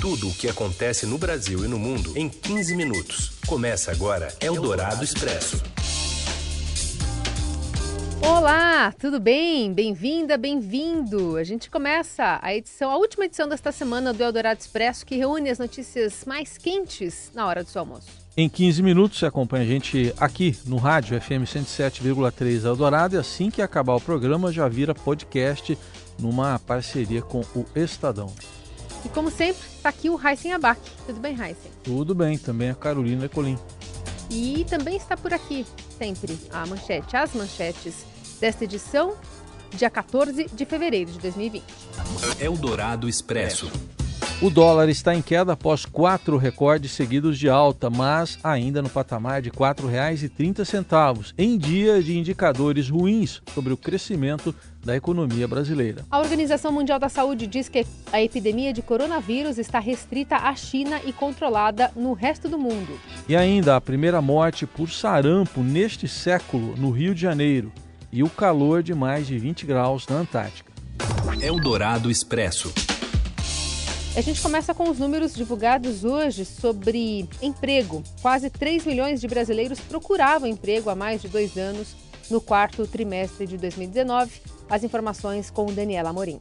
Tudo o que acontece no Brasil e no mundo em 15 minutos. Começa agora Eldorado Expresso. Olá, tudo bem? Bem-vinda, bem-vindo. A gente começa a edição, a última edição desta semana do Eldorado Expresso, que reúne as notícias mais quentes na hora do seu almoço. Em 15 minutos você acompanha a gente aqui no rádio FM 107,3 Eldorado e assim que acabar o programa já vira podcast numa parceria com o Estadão. E como sempre, está aqui o Heisen Abac. Tudo bem, Heisen? Tudo bem, também a Carolina Ecolim. E também está por aqui, sempre, a manchete, as manchetes desta edição, dia 14 de fevereiro de 2020. Eldorado Expresso. O dólar está em queda após quatro recordes seguidos de alta, mas ainda no patamar de R$ 4,30, em dia de indicadores ruins sobre o crescimento da economia brasileira. A Organização Mundial da Saúde diz que a epidemia de coronavírus está restrita à China e controlada no resto do mundo. E ainda a primeira morte por sarampo neste século no Rio de Janeiro e o calor de mais de 20 graus na Antártica. Eldorado Expresso. A gente começa com os números divulgados hoje sobre emprego. Quase 3 milhões de brasileiros procuravam emprego há mais de dois anos no quarto trimestre de 2019. As informações com Daniela Amorim.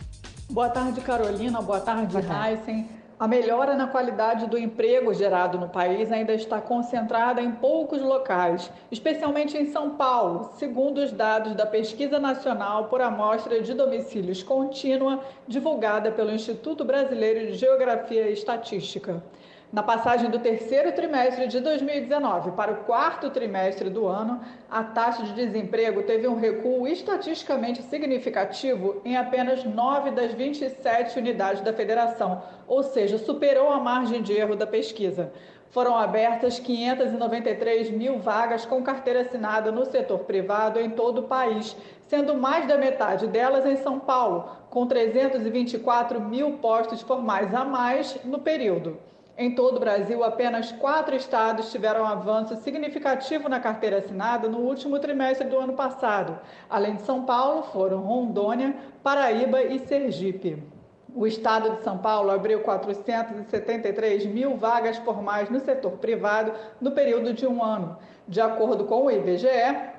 Boa tarde, Carolina. Boa tarde, Heisen. A melhora na qualidade do emprego gerado no país ainda está concentrada em poucos locais, especialmente em São Paulo, segundo os dados da Pesquisa Nacional por Amostra de Domicílios Contínua, divulgada pelo Instituto Brasileiro de Geografia e Estatística. Na passagem do terceiro trimestre de 2019 para o quarto trimestre do ano, a taxa de desemprego teve um recuo estatisticamente significativo em apenas 9 das 27 unidades da federação, ou seja, superou a margem de erro da pesquisa. Foram abertas 593 mil vagas com carteira assinada no setor privado em todo o país, sendo mais da metade delas em São Paulo, com 324 mil postos formais a mais no período. Em todo o Brasil, apenas quatro estados tiveram avanço significativo na carteira assinada no último trimestre do ano passado. Além de São Paulo, foram Rondônia, Paraíba e Sergipe. O estado de São Paulo abriu 473 mil vagas formais no setor privado no período de um ano. De acordo com o IBGE,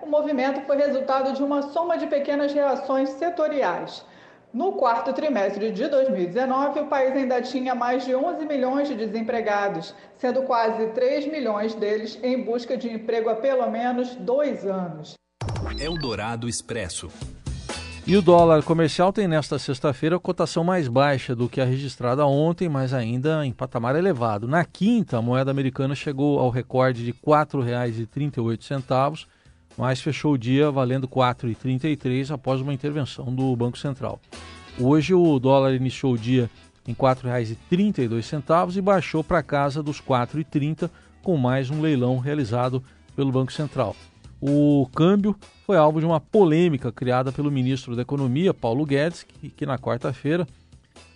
o movimento foi resultado de uma soma de pequenas reações setoriais. No quarto trimestre de 2019, o país ainda tinha mais de 11 milhões de desempregados, sendo quase 3 milhões deles em busca de emprego há pelo menos dois anos. Eldorado Expresso. E o dólar comercial tem nesta sexta-feira a cotação mais baixa do que a registrada ontem, mas ainda em patamar elevado. Na quinta, a moeda americana chegou ao recorde de R$ 4,38 mas fechou o dia valendo 4,33 após uma intervenção do Banco Central. Hoje o dólar iniciou o dia em R$ 4,32 e baixou para casa dos R$ 4,30 com mais um leilão realizado pelo Banco Central. O câmbio foi alvo de uma polêmica criada pelo ministro da Economia, Paulo Guedes, que, que na quarta-feira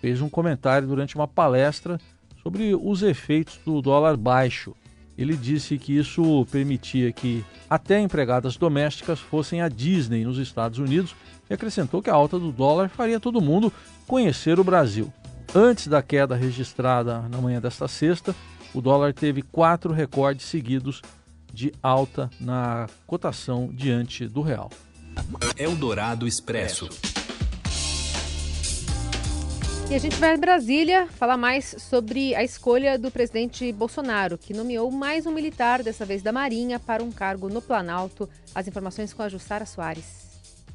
fez um comentário durante uma palestra sobre os efeitos do dólar baixo ele disse que isso permitia que até empregadas domésticas fossem à Disney nos Estados Unidos e acrescentou que a alta do dólar faria todo mundo conhecer o Brasil. Antes da queda registrada na manhã desta sexta, o dólar teve quatro recordes seguidos de alta na cotação diante do real. Eldorado Expresso. E a gente vai a Brasília falar mais sobre a escolha do presidente Bolsonaro, que nomeou mais um militar, dessa vez da Marinha, para um cargo no Planalto. As informações com a Jussara Soares.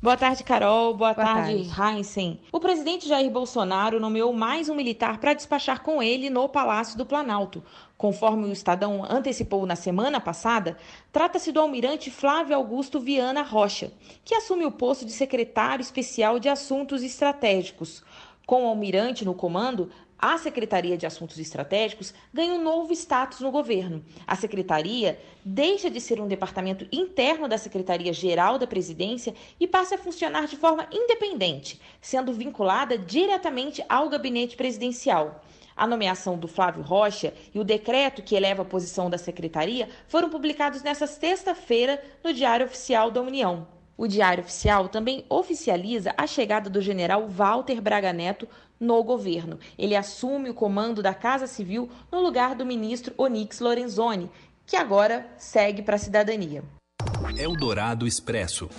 Boa tarde, Carol. Boa, Boa tarde, tarde, Heinzen. O presidente Jair Bolsonaro nomeou mais um militar para despachar com ele no Palácio do Planalto. Conforme o Estadão antecipou na semana passada, trata-se do almirante Flávio Augusto Viana Rocha, que assume o posto de secretário especial de Assuntos Estratégicos. Com o almirante no comando, a Secretaria de Assuntos Estratégicos ganha um novo status no governo. A secretaria deixa de ser um departamento interno da Secretaria-Geral da Presidência e passa a funcionar de forma independente, sendo vinculada diretamente ao gabinete presidencial. A nomeação do Flávio Rocha e o decreto que eleva a posição da secretaria foram publicados nesta sexta-feira no Diário Oficial da União. O Diário Oficial também oficializa a chegada do general Walter Braga Neto no governo. Ele assume o comando da Casa Civil no lugar do ministro Onix Lorenzoni, que agora segue para a cidadania. Eldorado Expresso.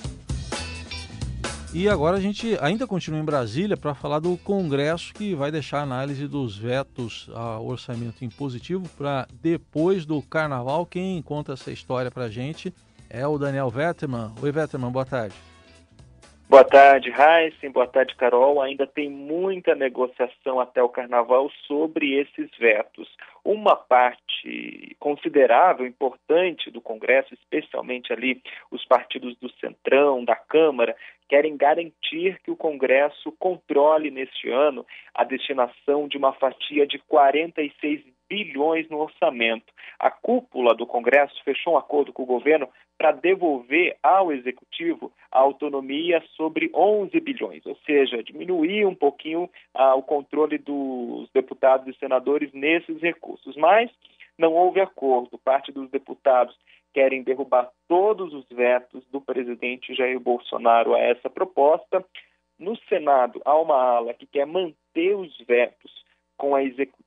E agora a gente ainda continua em Brasília para falar do Congresso que vai deixar a análise dos vetos ao orçamento impositivo para depois do Carnaval. Quem conta essa história para a gente é o Daniel Vetterman. Oi, Vetterman, boa tarde. Boa tarde, Heisen. Boa tarde, Carol. Ainda tem muita negociação até o Carnaval sobre esses vetos. Uma parte considerável, importante do Congresso, especialmente ali os partidos do Centrão, da Câmara, querem garantir que o Congresso controle neste ano a destinação de uma fatia de 46 bilhões no orçamento. A cúpula do Congresso fechou um acordo com o governo para devolver ao executivo a autonomia sobre 11 bilhões, ou seja, diminuir um pouquinho ah, o controle dos deputados e senadores nesses recursos. Mas não houve acordo. Parte dos deputados querem derrubar todos os vetos do presidente Jair Bolsonaro a essa proposta. No Senado, há uma ala que quer manter os vetos com a,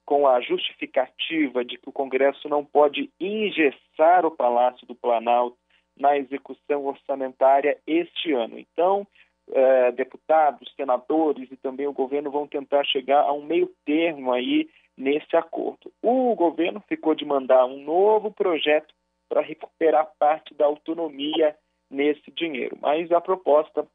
com a justificativa de que o Congresso não pode engessar o Palácio do Planalto na execução orçamentária este ano. Então, eh, deputados, senadores e também o governo vão tentar chegar a um meio termo aí nesse acordo. O governo ficou de mandar um novo projeto para recuperar parte da autonomia nesse dinheiro. Mas a proposta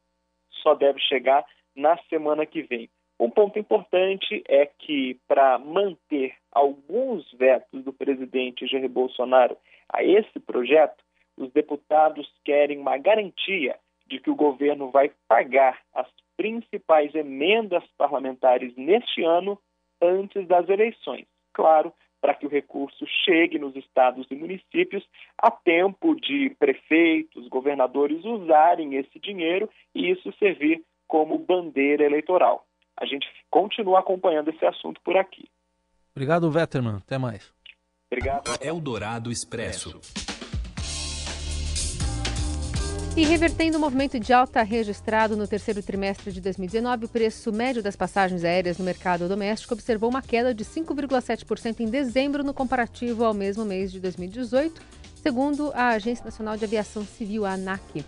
só deve chegar na semana que vem. Um ponto importante é que, para manter alguns vetos do presidente Jair Bolsonaro a esse projeto, os deputados querem uma garantia de que o governo vai pagar as principais emendas parlamentares neste ano antes das eleições. Claro, para que o recurso chegue nos estados e municípios a tempo de prefeitos, governadores usarem esse dinheiro e isso servir como bandeira eleitoral. A gente continua acompanhando esse assunto por aqui. Obrigado, Vetterman. Até mais. Obrigado. Eldorado Expresso. E revertendo o movimento de alta registrado no terceiro trimestre de 2019, o preço médio das passagens aéreas no mercado doméstico observou uma queda de 5,7% em dezembro no comparativo ao mesmo mês de 2018, segundo a Agência Nacional de Aviação Civil, ANAC.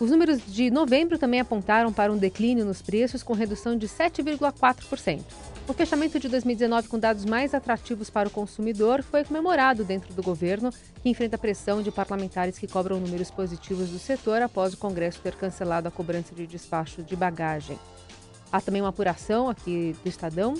Os números de novembro também apontaram para um declínio nos preços, com redução de 7,4%. O fechamento de 2019 com dados mais atrativos para o consumidor foi comemorado dentro do governo, que enfrenta pressão de parlamentares que cobram números positivos do setor após o Congresso ter cancelado a cobrança de despacho de bagagem. Há também uma apuração aqui do Estadão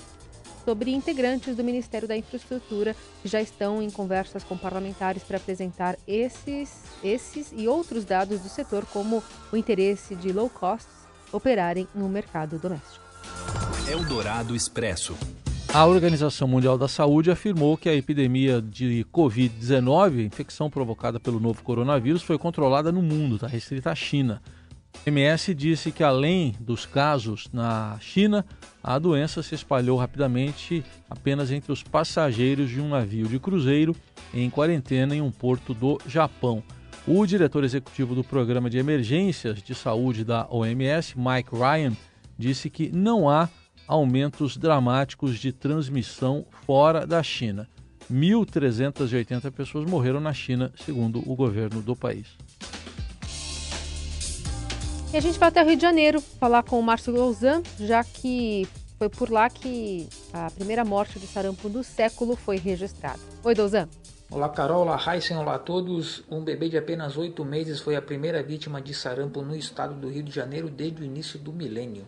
sobre integrantes do Ministério da Infraestrutura que já estão em conversas com parlamentares para apresentar esses, esses e outros dados do setor, como o interesse de low costs operarem no mercado doméstico. Eldorado Expresso. A Organização Mundial da Saúde afirmou que a epidemia de Covid-19, infecção provocada pelo novo coronavírus, foi controlada no mundo, está restrita à China. MS disse que, além dos casos na China, a doença se espalhou rapidamente apenas entre os passageiros de um navio de cruzeiro em quarentena em um porto do Japão. O diretor executivo do Programa de Emergências de Saúde da OMS, Mike Ryan, disse que não há aumentos dramáticos de transmissão fora da China. 1.380 pessoas morreram na China, segundo o governo do país. E a gente vai até o Rio de Janeiro falar com o Márcio Gouzan, já que foi por lá que a primeira morte de sarampo do século foi registrada. Oi, Douzan. Olá, Carol. Olá, Heisen. Olá a todos. Um bebê de apenas oito meses foi a primeira vítima de sarampo no estado do Rio de Janeiro desde o início do milênio.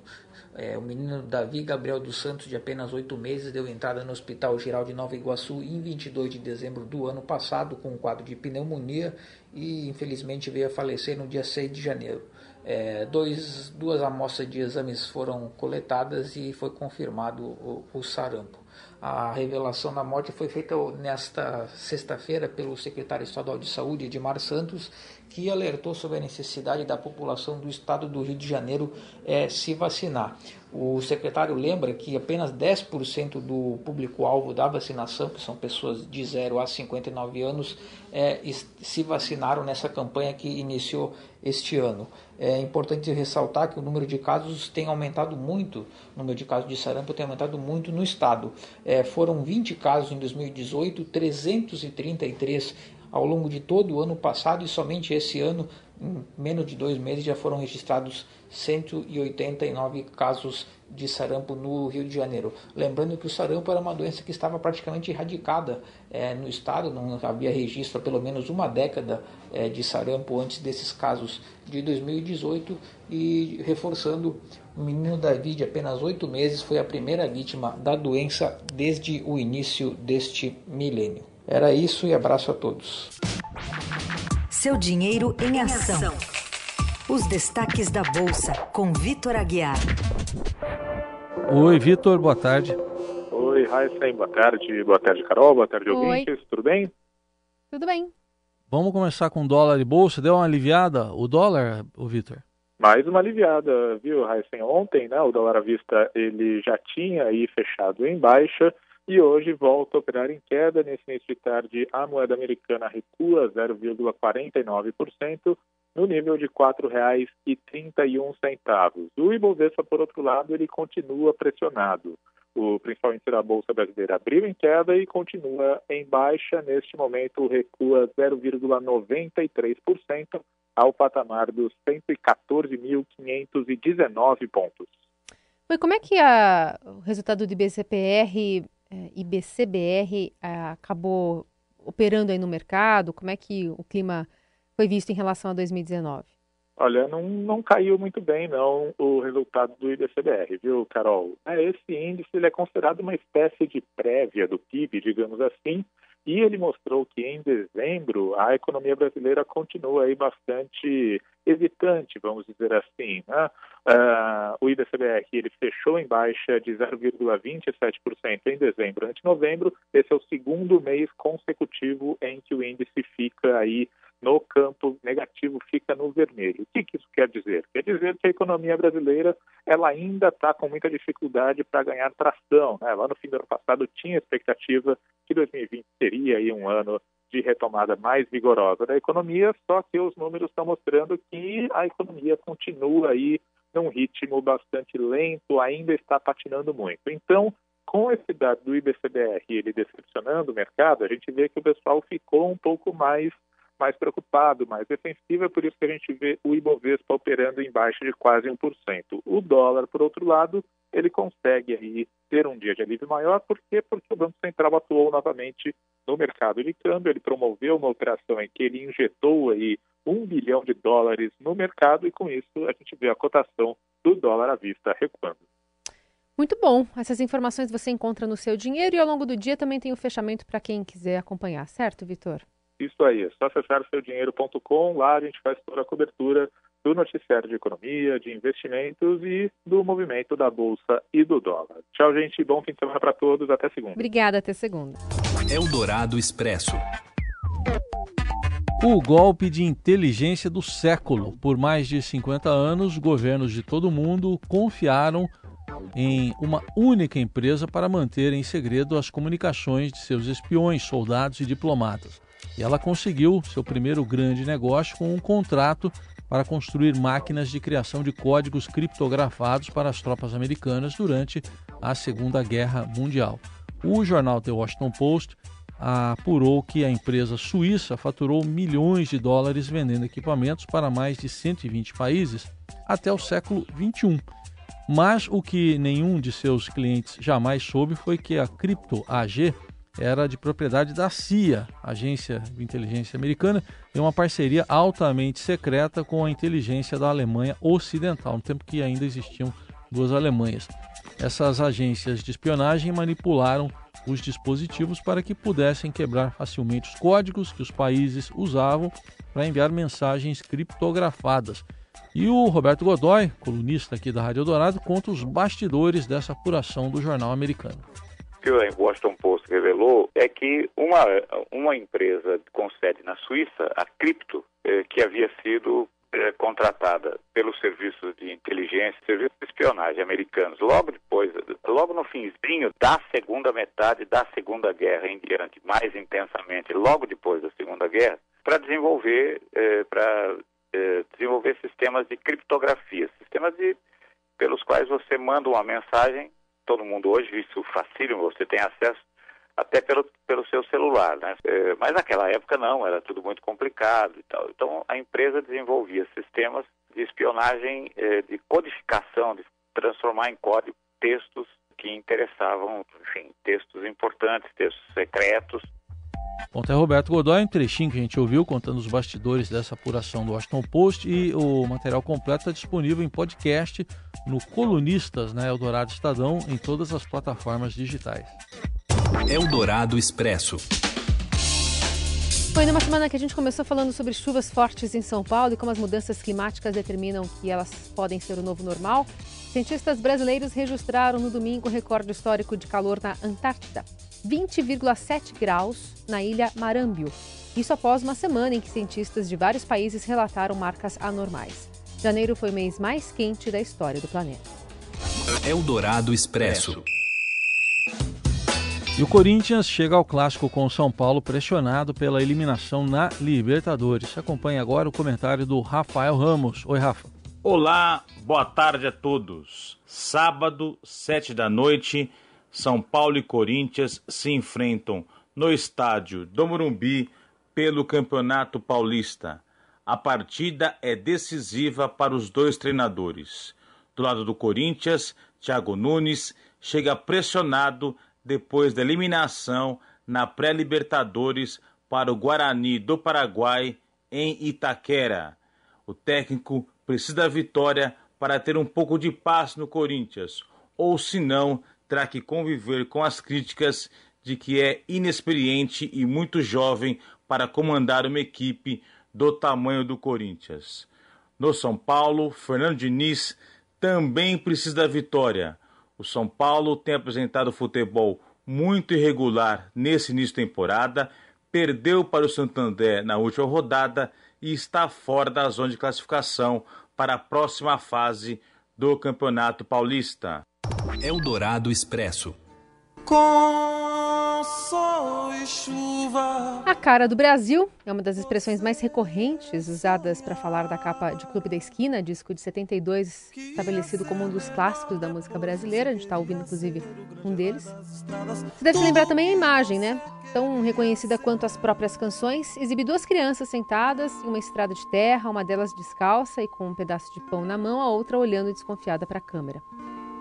É, o menino Davi Gabriel dos Santos, de apenas oito meses, deu entrada no Hospital Geral de Nova Iguaçu em 22 de dezembro do ano passado com um quadro de pneumonia e infelizmente veio a falecer no dia 6 de janeiro. É, dois, duas amostras de exames foram coletadas e foi confirmado o, o sarampo. A revelação da morte foi feita nesta sexta-feira pelo secretário estadual de saúde, Edmar Santos, que alertou sobre a necessidade da população do estado do Rio de Janeiro é, se vacinar. O secretário lembra que apenas 10% do público-alvo da vacinação, que são pessoas de 0 a 59 anos, é, se vacinaram nessa campanha que iniciou este ano. É importante ressaltar que o número de casos tem aumentado muito, o número de casos de sarampo tem aumentado muito no estado. É, foram 20 casos em 2018, 333 ao longo de todo o ano passado e somente esse ano, em menos de dois meses, já foram registrados 189 casos de sarampo no Rio de Janeiro. Lembrando que o sarampo era uma doença que estava praticamente erradicada é, no estado, não havia registro há pelo menos uma década é, de sarampo antes desses casos de 2018 e reforçando o menino Davi de apenas oito meses foi a primeira vítima da doença desde o início deste milênio. Era isso e abraço a todos. Seu dinheiro em ação. Os destaques da Bolsa, com Vitor Aguiar. Oi, Vitor, boa tarde. Oi, Raíssa, boa tarde. Boa tarde, Carol. Boa tarde, Oi. ouvintes. Tudo bem? Tudo bem. Vamos começar com dólar e bolsa. Deu uma aliviada o dólar, o Vitor? Mais uma aliviada, viu, Raíssa? Ontem, né, o dólar à vista ele já tinha aí fechado em baixa e hoje volta a operar em queda. Nesse início de tarde, a moeda americana recua 0,49% no nível de R$ 4,31. O Ibovespa, por outro lado, ele continua pressionado. O principal índice da Bolsa Brasileira abriu em queda e continua em baixa. Neste momento, recua 0,93% ao patamar dos 114.519 pontos. como é que a, o resultado do IBCPR é, IBCBR é, acabou operando aí no mercado? Como é que o clima foi visto em relação a 2019? Olha, não, não caiu muito bem não o resultado do IBCBR, viu, Carol? É, esse índice ele é considerado uma espécie de prévia do PIB, digamos assim, e ele mostrou que em dezembro a economia brasileira continua aí bastante hesitante, vamos dizer assim. Né? Uh, o IBCBR ele fechou em baixa de 0,27% em dezembro ante novembro. Esse é o segundo mês consecutivo em que o índice fica aí no campo negativo, fica no vermelho. O que, que isso quer dizer? Quer dizer que a economia brasileira ela ainda está com muita dificuldade para ganhar tração. Né? Lá no fim do ano passado tinha expectativa que 2020 seria aí um ano de retomada mais vigorosa da economia, só que os números estão mostrando que a economia continua aí num ritmo bastante lento, ainda está patinando muito. Então, com esse dado do IBCBR ele decepcionando o mercado, a gente vê que o pessoal ficou um pouco mais mais preocupado, mais defensivo, é por isso que a gente vê o Ibovespa operando em baixa de quase 1%. O dólar, por outro lado, ele consegue aí ter um dia de alívio maior, por quê? Porque o Banco Central atuou novamente no mercado de câmbio, ele promoveu uma operação em que ele injetou aí um bilhão de dólares no mercado e com isso a gente vê a cotação do dólar à vista recuando. Muito bom. Essas informações você encontra no seu dinheiro e ao longo do dia também tem o fechamento para quem quiser acompanhar, certo, Vitor? Isso aí, é só acessar seudinheiro.com, lá a gente faz toda a cobertura do noticiário de economia, de investimentos e do movimento da bolsa e do dólar. Tchau, gente, bom fim de semana para todos, até segunda. Obrigada, até segunda. Eldorado Expresso. O golpe de inteligência do século. Por mais de 50 anos, governos de todo o mundo confiaram em uma única empresa para manter em segredo as comunicações de seus espiões, soldados e diplomatas. E ela conseguiu seu primeiro grande negócio com um contrato para construir máquinas de criação de códigos criptografados para as tropas americanas durante a Segunda Guerra Mundial. O jornal The Washington Post apurou que a empresa suíça faturou milhões de dólares vendendo equipamentos para mais de 120 países até o século 21. Mas o que nenhum de seus clientes jamais soube foi que a Crypto AG era de propriedade da CIA, Agência de Inteligência Americana, em uma parceria altamente secreta com a inteligência da Alemanha Ocidental, no tempo que ainda existiam duas Alemanhas. Essas agências de espionagem manipularam os dispositivos para que pudessem quebrar facilmente os códigos que os países usavam para enviar mensagens criptografadas. E o Roberto Godoy, colunista aqui da Rádio Dourado, conta os bastidores dessa apuração do jornal americano que o Washington Post revelou é que uma, uma empresa com sede na Suíça, a Crypto, eh, que havia sido eh, contratada pelos serviços de inteligência, serviços de espionagem americanos, logo depois, logo no finzinho da segunda metade da Segunda Guerra em diante, mais intensamente, logo depois da Segunda Guerra, para desenvolver, eh, para eh, desenvolver sistemas de criptografia, sistemas de, pelos quais você manda uma mensagem, todo mundo hoje, isso facílimo, você tem acesso até pelo, pelo seu celular, né? É, mas naquela época não, era tudo muito complicado e tal. Então a empresa desenvolvia sistemas de espionagem, é, de codificação, de transformar em código textos que interessavam, enfim, textos importantes, textos secretos. Bom, tem Roberto Godoy, um trechinho que a gente ouviu contando os bastidores dessa apuração do Washington Post e o material completo está disponível em podcast no Colunistas, né, Eldorado Estadão, em todas as plataformas digitais. Eldorado Expresso. Foi numa semana que a gente começou falando sobre chuvas fortes em São Paulo e como as mudanças climáticas determinam que elas podem ser o novo normal. Cientistas brasileiros registraram no domingo o recorde histórico de calor na Antártida, 20,7 graus na ilha Marambio. Isso após uma semana em que cientistas de vários países relataram marcas anormais. Janeiro foi o mês mais quente da história do planeta. Eldorado Expresso. E o Corinthians chega ao clássico com o São Paulo pressionado pela eliminação na Libertadores. Acompanhe agora o comentário do Rafael Ramos. Oi, Rafa. Olá, boa tarde a todos. Sábado, sete da noite, São Paulo e Corinthians se enfrentam no estádio do Morumbi pelo Campeonato Paulista. A partida é decisiva para os dois treinadores. Do lado do Corinthians, Thiago Nunes chega pressionado depois da eliminação na pré-Libertadores para o Guarani do Paraguai em Itaquera. O técnico precisa da vitória para ter um pouco de paz no Corinthians, ou senão terá que conviver com as críticas de que é inexperiente e muito jovem para comandar uma equipe do tamanho do Corinthians. No São Paulo, Fernando Diniz também precisa da vitória, o São Paulo tem apresentado futebol muito irregular nesse início de temporada, perdeu para o Santander na última rodada e está fora da zona de classificação para a próxima fase do Campeonato Paulista. Eldorado Expresso. Com sol e chuva. A cara do Brasil é uma das expressões mais recorrentes usadas para falar da capa de Clube da Esquina, disco de 72, estabelecido como um dos clássicos da música brasileira. A gente está ouvindo, inclusive, um deles. Você deve se lembrar também a imagem, né? Tão reconhecida quanto as próprias canções. Exibe duas crianças sentadas em uma estrada de terra, uma delas descalça e com um pedaço de pão na mão, a outra olhando desconfiada para a câmera.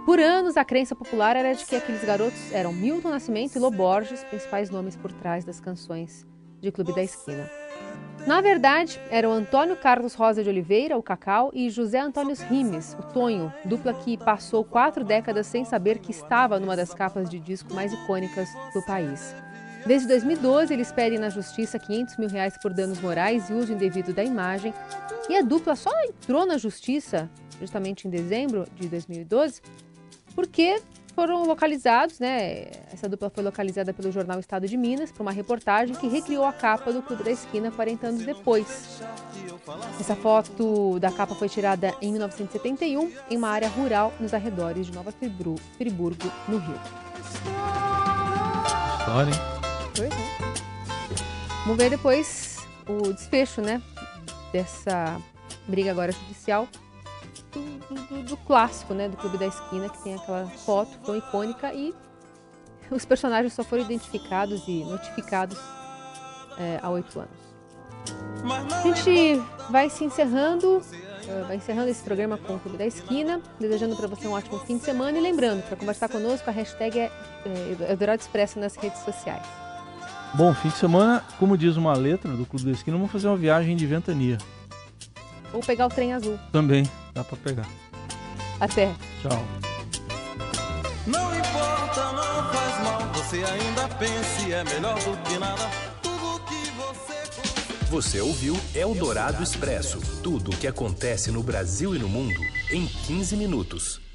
Por anos, a crença popular era de que aqueles garotos eram Milton Nascimento e Loborges, principais nomes por trás das canções de Clube da Esquina. Na verdade, eram Antônio Carlos Rosa de Oliveira, o Cacau, e José Antônio Rimes, o Tonho, dupla que passou quatro décadas sem saber que estava numa das capas de disco mais icônicas do país. Desde 2012, eles pedem na justiça 500 mil reais por danos morais e uso indevido da imagem. E a dupla só entrou na justiça, justamente em dezembro de 2012, porque foram localizados, né? Essa dupla foi localizada pelo jornal Estado de Minas para uma reportagem que recriou a capa do Clube da Esquina 40 anos depois. Essa foto da capa foi tirada em 1971 em uma área rural nos arredores de Nova Friburgo, no Rio. História, hein? Pois é. Vamos ver depois o desfecho, né? Dessa briga agora judicial do, do, do, clássico, né, do Clube da Esquina, que tem aquela foto tão icônica e os personagens só foram identificados e notificados é, há oito anos. A gente vai se encerrando, é, vai encerrando esse programa com o Clube da Esquina, desejando para você um ótimo fim de semana e lembrando, para conversar conosco, a hashtag é, é Eldorado Expresso nas redes sociais. Bom, fim de semana, como diz uma letra do Clube da Esquina, vamos fazer uma viagem de ventania. Ou pegar o trem azul. Também, dá pra pegar. Até. Tchau. Não importa, não faz mal, você ainda pense, é melhor do que nada. Tudo que você. Você ouviu Eldorado Expresso tudo o que acontece no Brasil e no mundo em 15 minutos.